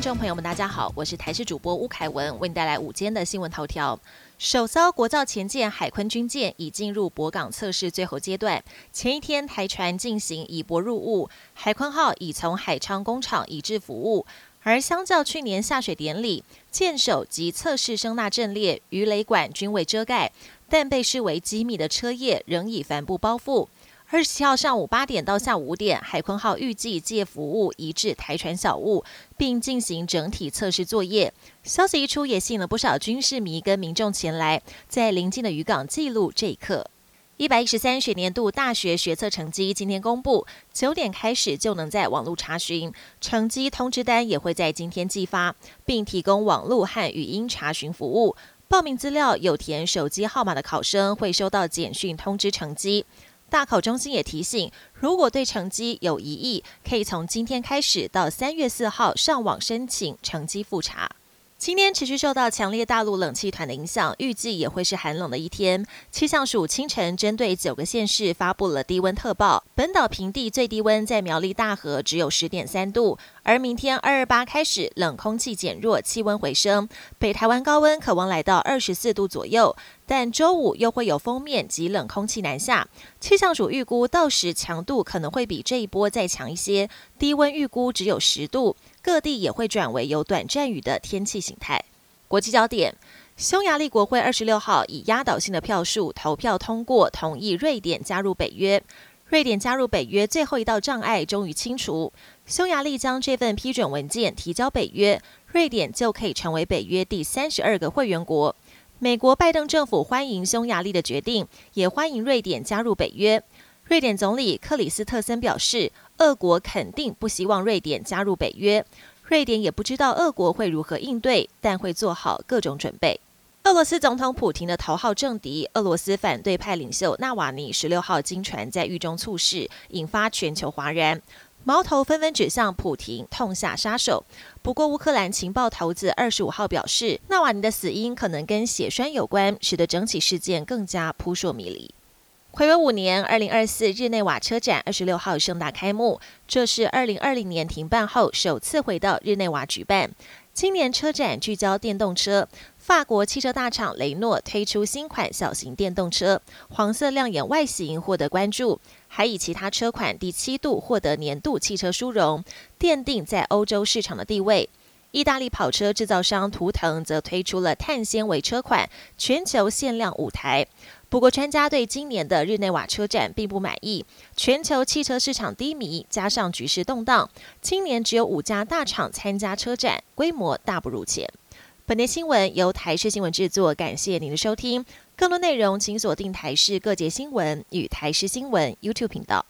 众朋友们，大家好，我是台视主播吴凯文，为您带来午间的新闻头条。首艘国造前舰海鲲军舰已进入泊港测试最后阶段。前一天，台船进行以泊入物，海鲲号已从海昌工厂移至服务。而相较去年下水典礼，舰首及测试声纳阵列、鱼雷管均未遮盖，但被视为机密的车叶仍以帆布包覆。二十七号上午八点到下午五点，海鲲号预计借服务移至台船小雾，并进行整体测试作业。消息一出，也吸引了不少军事迷跟民众前来，在临近的渔港记录这一刻。一百一十三学年度大学学测成绩今天公布，九点开始就能在网络查询，成绩通知单也会在今天寄发，并提供网络和语音查询服务。报名资料有填手机号码的考生会收到简讯通知成绩。大考中心也提醒，如果对成绩有疑义，可以从今天开始到三月四号上网申请成绩复查。今天持续受到强烈大陆冷气团的影响，预计也会是寒冷的一天。气象署清晨针对九个县市发布了低温特报，本岛平地最低温在苗栗大河只有十点三度，而明天二二八开始冷空气减弱，气温回升，北台湾高温可望来到二十四度左右。但周五又会有封面及冷空气南下，气象署预估到时强度可能会比这一波再强一些，低温预估只有十度。各地也会转为有短暂雨的天气形态。国际焦点：匈牙利国会二十六号以压倒性的票数投票通过，同意瑞典加入北约。瑞典加入北约最后一道障碍终于清除，匈牙利将这份批准文件提交北约，瑞典就可以成为北约第三十二个会员国。美国拜登政府欢迎匈牙利的决定，也欢迎瑞典加入北约。瑞典总理克里斯特森表示。俄国肯定不希望瑞典加入北约，瑞典也不知道俄国会如何应对，但会做好各种准备。俄罗斯总统普京的头号政敌，俄罗斯反对派领袖纳瓦尼，十六号经传在狱中猝逝，引发全球哗然，矛头纷纷指向普京，痛下杀手。不过，乌克兰情报头子二十五号表示，纳瓦尼的死因可能跟血栓有关，使得整起事件更加扑朔迷离。回违五年，二零二四日内瓦车展二十六号盛大开幕。这是二零二零年停办后首次回到日内瓦举办。青年车展聚焦电动车，法国汽车大厂雷诺推出新款小型电动车，黄色亮眼外形获得关注，还以其他车款第七度获得年度汽车殊荣，奠定在欧洲市场的地位。意大利跑车制造商图腾则推出了碳纤维车款，全球限量五台。不过，专家对今年的日内瓦车展并不满意。全球汽车市场低迷，加上局势动荡，今年只有五家大厂参加车展，规模大不如前。本节新闻由台视新闻制作，感谢您的收听。更多内容请锁定台视各节新闻与台视新闻 YouTube 频道。